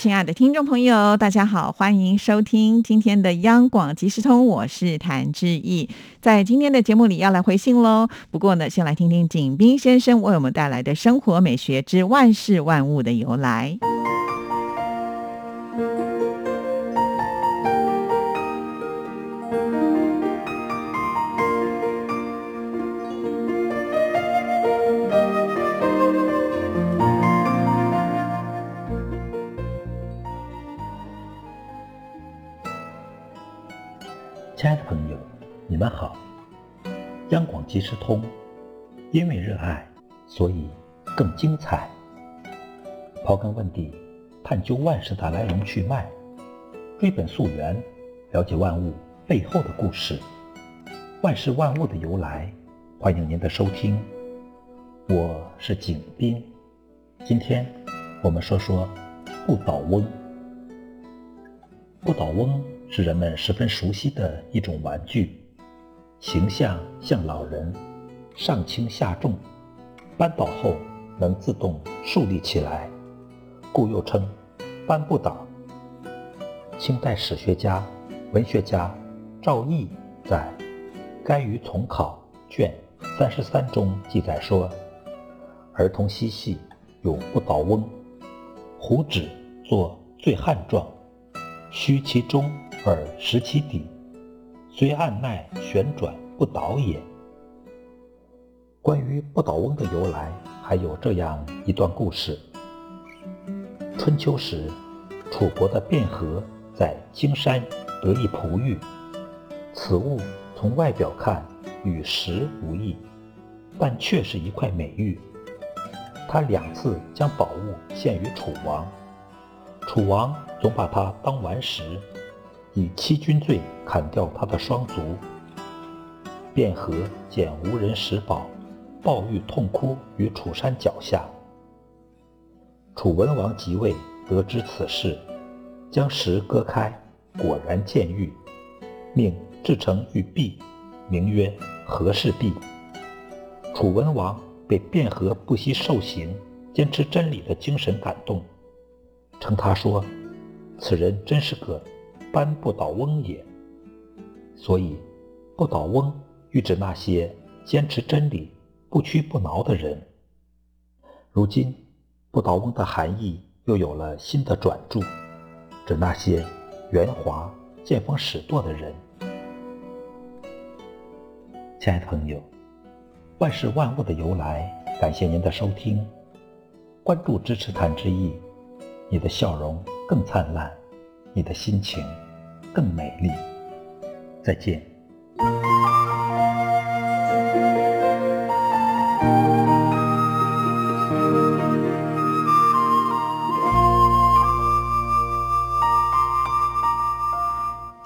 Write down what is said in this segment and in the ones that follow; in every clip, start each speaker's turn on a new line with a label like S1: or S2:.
S1: 亲爱的听众朋友，大家好，欢迎收听今天的央广即时通，我是谭志毅。在今天的节目里要来回信喽。不过呢，先来听听景斌先生为我们带来的生活美学之万事万物的由来。
S2: 你们好！央广即时通，因为热爱，所以更精彩。刨根问底，探究万事的来龙去脉，追本溯源，了解万物背后的故事，万事万物的由来。欢迎您的收听，我是景斌。今天我们说说不倒翁。不倒翁。是人们十分熟悉的一种玩具，形象像老人，上轻下重，扳倒后能自动竖立起来，故又称扳不倒。清代史学家、文学家赵翼在《该于从考》卷三十三中记载说：“儿童嬉戏有不倒翁，胡指作醉汉状，虚其中。”而实其底，虽按耐旋转不倒也。关于不倒翁的由来，还有这样一段故事：春秋时，楚国的卞和在荆山得一璞玉，此物从外表看与实无异，但却是一块美玉。他两次将宝物献于楚王，楚王总把它当顽石。以欺君罪砍掉他的双足，卞和见无人拾宝，抱玉痛哭于楚山脚下。楚文王即位，得知此事，将石割开，果然见玉，命制成玉璧，名曰和氏璧。楚文王被卞和不惜受刑、坚持真理的精神感动，称他说：“此人真是个。”搬不倒翁也，所以不倒翁喻指那些坚持真理、不屈不挠的人。如今不倒翁的含义又有了新的转注，指那些圆滑、见风使舵的人。亲爱的朋友，万事万物的由来，感谢您的收听，关注支持谈之意，你的笑容更灿烂。你的心情更美丽。再见。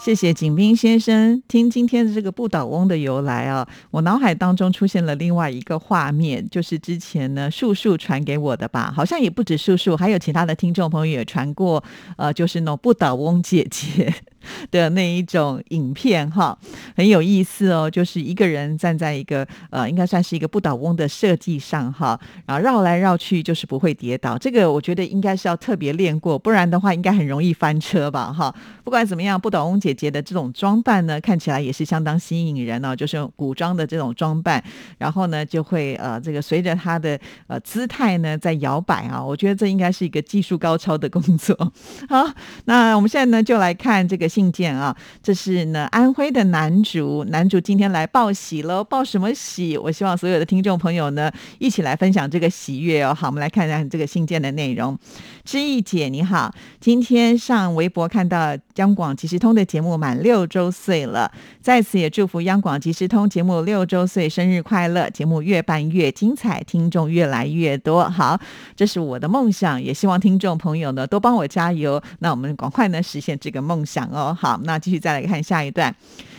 S1: 谢谢景斌先生。听今天的这个不倒翁的由来啊，我脑海当中出现了另外一个画面，就是之前呢树树传给我的吧，好像也不止树树，还有其他的听众朋友也传过，呃，就是那种不倒翁姐姐。的那一种影片哈，很有意思哦。就是一个人站在一个呃，应该算是一个不倒翁的设计上哈，然后绕来绕去，就是不会跌倒。这个我觉得应该是要特别练过，不然的话应该很容易翻车吧哈。不管怎么样，不倒翁姐姐的这种装扮呢，看起来也是相当吸引人哦，就是古装的这种装扮，然后呢就会呃这个随着她的呃姿态呢在摇摆啊。我觉得这应该是一个技术高超的工作。好，那我们现在呢就来看这个。信件啊，这是呢安徽的男主，男主今天来报喜喽，报什么喜？我希望所有的听众朋友呢一起来分享这个喜悦哦。好，我们来看一下这个信件的内容。知意姐你好，今天上微博看到央广即时通的节目满六周岁了，在此也祝福央广即时通节目六周岁生日快乐，节目越办越精彩，听众越来越多。好，这是我的梦想，也希望听众朋友呢多帮我加油。那我们赶快呢实现这个梦想哦。好，那继续再来看下一段。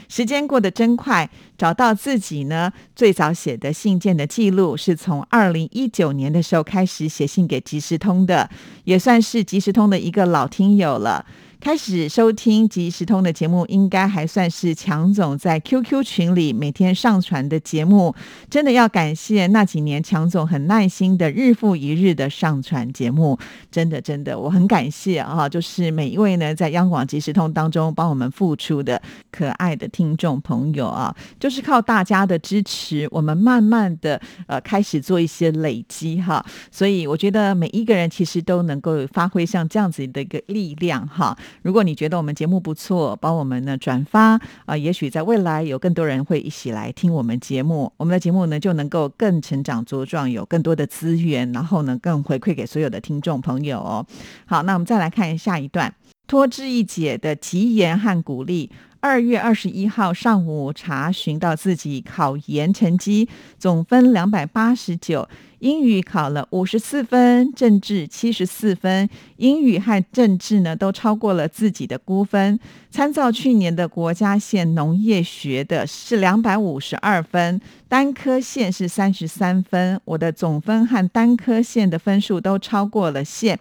S1: 时间过得真快，找到自己呢最早写的信件的记录，是从二零一九年的时候开始写信给即时通的，也算是即时通的一个老听友了。开始收听即时通的节目，应该还算是强总在 QQ 群里每天上传的节目。真的要感谢那几年强总很耐心的日复一日的上传节目，真的真的我很感谢啊！就是每一位呢在央广即时通当中帮我们付出的可爱的听众朋友啊，就是靠大家的支持，我们慢慢的呃开始做一些累积哈。所以我觉得每一个人其实都能够发挥像这样子的一个力量哈。如果你觉得我们节目不错，帮我们呢转发啊，也许在未来有更多人会一起来听我们节目，我们的节目呢就能够更成长茁壮，有更多的资源，然后呢更回馈给所有的听众朋友哦。好，那我们再来看下一段，脱之一姐的吉言和鼓励。二月二十一号上午查询到自己考研成绩，总分两百八十九。英语考了五十四分，政治七十四分，英语和政治呢都超过了自己的估分。参照去年的国家线农业学的是两百五十二分，单科线是三十三分。我的总分和单科线的分数都超过了线。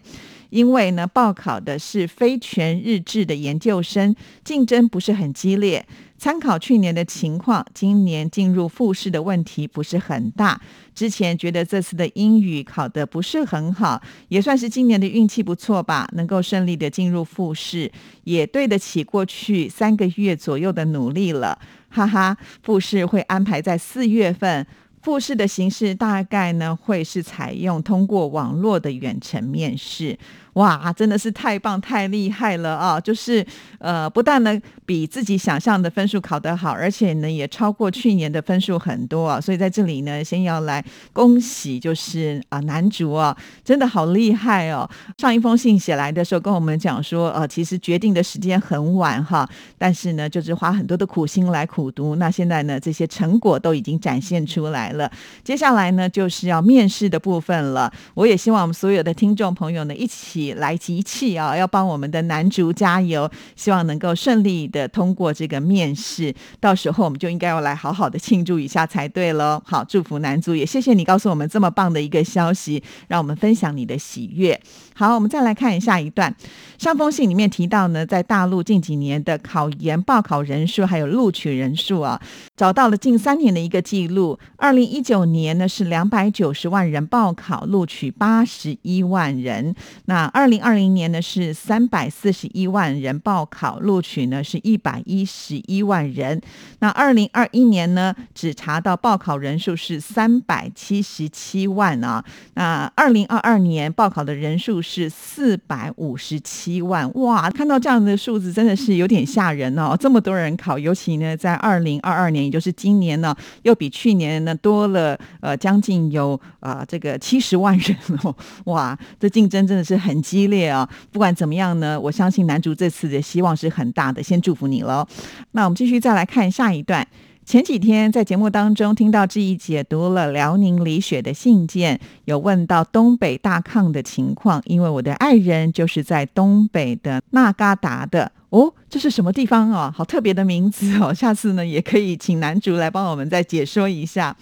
S1: 因为呢，报考的是非全日制的研究生，竞争不是很激烈。参考去年的情况，今年进入复试的问题不是很大。之前觉得这次的英语考得不是很好，也算是今年的运气不错吧，能够顺利的进入复试，也对得起过去三个月左右的努力了。哈哈，复试会安排在四月份，复试的形式大概呢会是采用通过网络的远程面试。哇，真的是太棒太厉害了啊！就是呃，不但呢比自己想象的分数考得好，而且呢也超过去年的分数很多啊。所以在这里呢，先要来恭喜，就是啊男主啊，真的好厉害哦！上一封信写来的时候，跟我们讲说，呃，其实决定的时间很晚哈，但是呢，就是花很多的苦心来苦读。那现在呢，这些成果都已经展现出来了。接下来呢，就是要面试的部分了。我也希望我们所有的听众朋友呢，一起。来集气啊！要帮我们的男主加油，希望能够顺利的通过这个面试。到时候我们就应该要来好好的庆祝一下才对喽。好，祝福男主，也谢谢你告诉我们这么棒的一个消息，让我们分享你的喜悦。好，我们再来看一下一段。上封信里面提到呢，在大陆近几年的考研报考人数还有录取人数啊，找到了近三年的一个记录。二零一九年呢是两百九十万人报考，录取八十一万人。那二零二零年呢是三百四十一万人报考，录取呢是一百一十一万人。那二零二一年呢只查到报考人数是三百七十七万啊。那二零二二年报考的人数。是四百五十七万哇！看到这样的数字，真的是有点吓人哦。这么多人考，尤其呢，在二零二二年，也就是今年呢，又比去年呢多了呃将近有啊这个七十万人哦。哇，这竞争真的是很激烈啊！不管怎么样呢，我相信男主这次的希望是很大的。先祝福你喽。那我们继续再来看下一段。前几天在节目当中听到志毅解读了辽宁李雪的信件，有问到东北大炕的情况，因为我的爱人就是在东北的那嘎达的哦。这是什么地方哦？好特别的名字哦！下次呢，也可以请男主来帮我们再解说一下。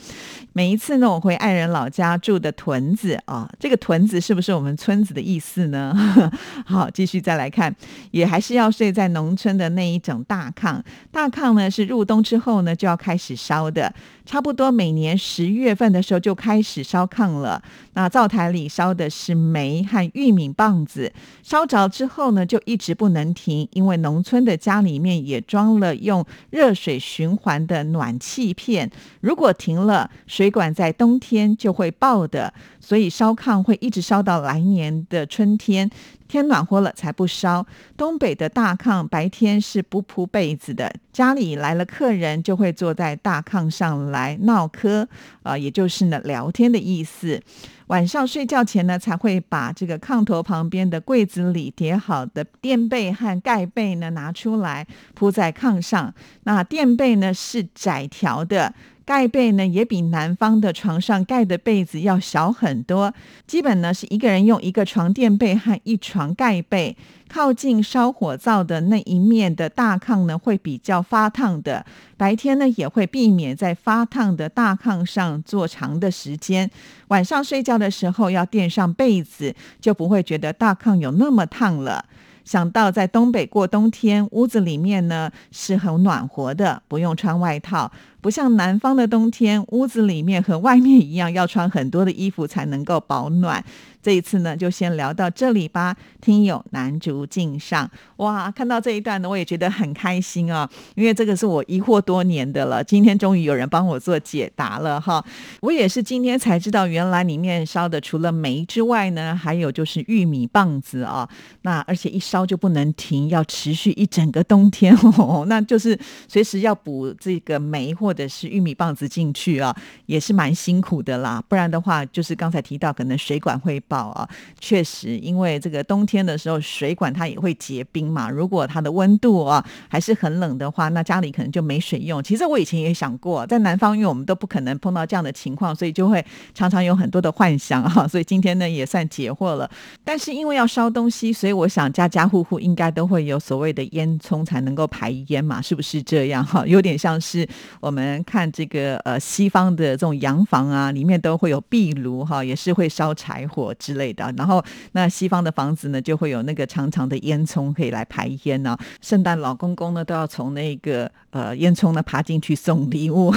S1: 每一次呢，我回爱人老家住的屯子啊，这个屯子是不是我们村子的意思呢？好，继续再来看，也还是要睡在农村的那一种大炕。大炕呢，是入冬之后呢就要开始烧的，差不多每年十月份的时候就开始烧炕了。那灶台里烧的是煤和玉米棒子，烧着之后呢，就一直不能停，因为农村。的家里面也装了用热水循环的暖气片，如果停了，水管在冬天就会爆的，所以烧炕会一直烧到来年的春天，天暖和了才不烧。东北的大炕白天是不铺被子的，家里来了客人就会坐在大炕上来闹嗑，啊，也就是呢聊天的意思。晚上睡觉前呢，才会把这个炕头旁边的柜子里叠好的垫被和盖被呢拿出来铺在炕上。那垫被呢是窄条的，盖被呢也比南方的床上盖的被子要小很多，基本呢是一个人用一个床垫被和一床盖被。靠近烧火灶的那一面的大炕呢，会比较发烫的。白天呢，也会避免在发烫的大炕上坐长的时间。晚上睡觉的时候要垫上被子，就不会觉得大炕有那么烫了。想到在东北过冬天，屋子里面呢是很暖和的，不用穿外套。不像南方的冬天，屋子里面和外面一样，要穿很多的衣服才能够保暖。这一次呢，就先聊到这里吧。听友南竹敬上，哇，看到这一段呢，我也觉得很开心啊，因为这个是我疑惑多年的了，今天终于有人帮我做解答了哈。我也是今天才知道，原来里面烧的除了煤之外呢，还有就是玉米棒子啊。那而且一烧就不能停，要持续一整个冬天哦。那就是随时要补这个煤或或者是玉米棒子进去啊，也是蛮辛苦的啦。不然的话，就是刚才提到可能水管会爆。啊，确实，因为这个冬天的时候，水管它也会结冰嘛。如果它的温度啊还是很冷的话，那家里可能就没水用。其实我以前也想过，在南方，因为我们都不可能碰到这样的情况，所以就会常常有很多的幻想哈。所以今天呢，也算解惑了。但是因为要烧东西，所以我想家家户户应该都会有所谓的烟囱才能够排烟嘛，是不是这样哈？有点像是我们看这个呃西方的这种洋房啊，里面都会有壁炉哈，也是会烧柴火。之类的，然后那西方的房子呢，就会有那个长长的烟囱可以来排烟呢。圣诞老公公呢，都要从那个呃烟囱呢爬进去送礼物。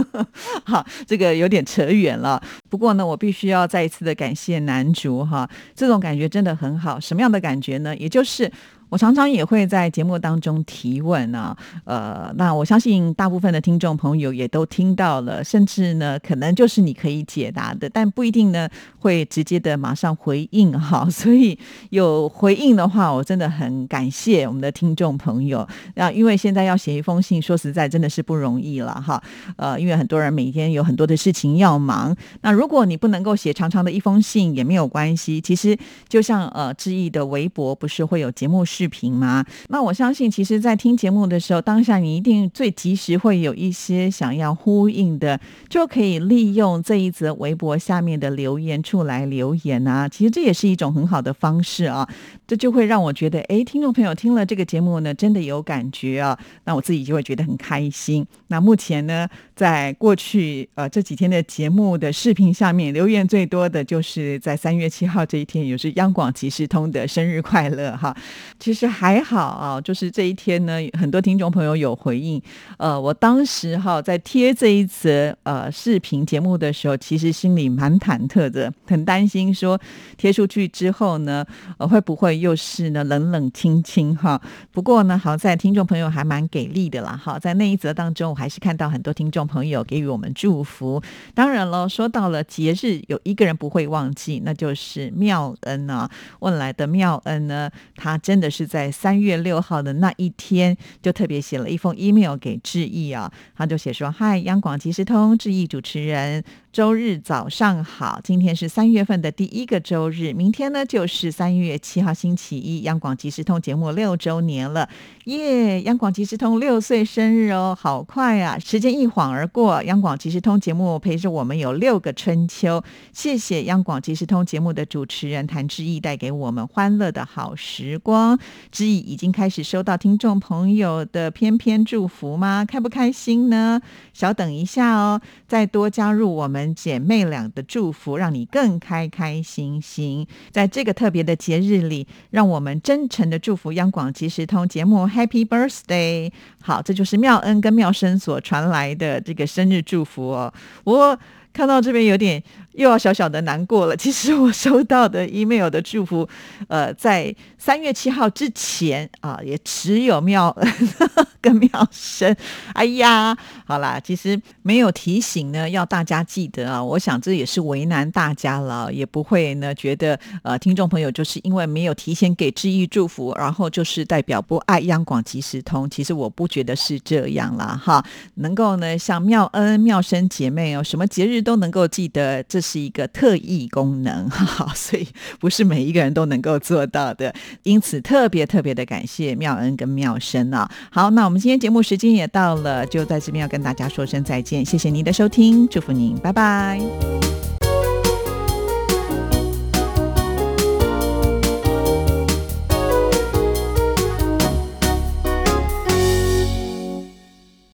S1: 好，这个有点扯远了。不过呢，我必须要再一次的感谢男主哈，这种感觉真的很好。什么样的感觉呢？也就是。我常常也会在节目当中提问啊，呃，那我相信大部分的听众朋友也都听到了，甚至呢，可能就是你可以解答的，但不一定呢会直接的马上回应哈。所以有回应的话，我真的很感谢我们的听众朋友。那因为现在要写一封信，说实在真的是不容易了哈。呃，因为很多人每天有很多的事情要忙。那如果你不能够写长长的一封信也没有关系，其实就像呃志毅的微博不是会有节目。视频吗？那我相信，其实，在听节目的时候，当下你一定最及时会有一些想要呼应的，就可以利用这一则微博下面的留言处来留言啊。其实这也是一种很好的方式啊。这就会让我觉得，哎，听众朋友听了这个节目呢，真的有感觉啊。那我自己就会觉得很开心。那目前呢，在过去呃这几天的节目的视频下面留言最多的就是在三月七号这一天，也是央广即时通的生日快乐哈。其实还好啊，就是这一天呢，很多听众朋友有回应。呃，我当时哈在贴这一则呃视频节目的时候，其实心里蛮忐忑的，很担心说贴出去之后呢，呃会不会又是呢冷冷清清哈？不过呢，好在听众朋友还蛮给力的啦。哈，在那一则当中，我还是看到很多听众朋友给予我们祝福。当然了，说到了节日，有一个人不会忘记，那就是妙恩啊。问来的妙恩呢，他真的是。在三月六号的那一天，就特别写了一封 email 给志毅啊，他就写说：“嗨，央广即时通，志毅主持人。”周日早上好，今天是三月份的第一个周日，明天呢就是三月七号星期一，央广即时通节目六周年了，耶！央广即时通六岁生日哦，好快啊，时间一晃而过，央广即时通节目陪着我们有六个春秋，谢谢央广即时通节目的主持人谭志毅带给我们欢乐的好时光。志毅已经开始收到听众朋友的偏偏祝福吗？开不开心呢？稍等一下哦，再多加入我们。姐妹俩的祝福，让你更开开心心。在这个特别的节日里，让我们真诚的祝福央广即时通节目 Happy Birthday！好，这就是妙恩跟妙生所传来的这个生日祝福哦。我看到这边有点。又要小小的难过了。其实我收到的 email 的祝福，呃，在三月七号之前啊，也只有妙 跟妙生。哎呀，好啦，其实没有提醒呢，要大家记得啊。我想这也是为难大家了，也不会呢觉得呃，听众朋友就是因为没有提前给致意祝福，然后就是代表不爱央广即时通。其实我不觉得是这样啦，哈。能够呢像妙恩妙生姐妹哦，什么节日都能够记得，这。是一个特异功能，哈，所以不是每一个人都能够做到的。因此，特别特别的感谢妙恩跟妙生啊。好，那我们今天节目时间也到了，就在这边要跟大家说声再见，谢谢您的收听，祝福您，拜拜。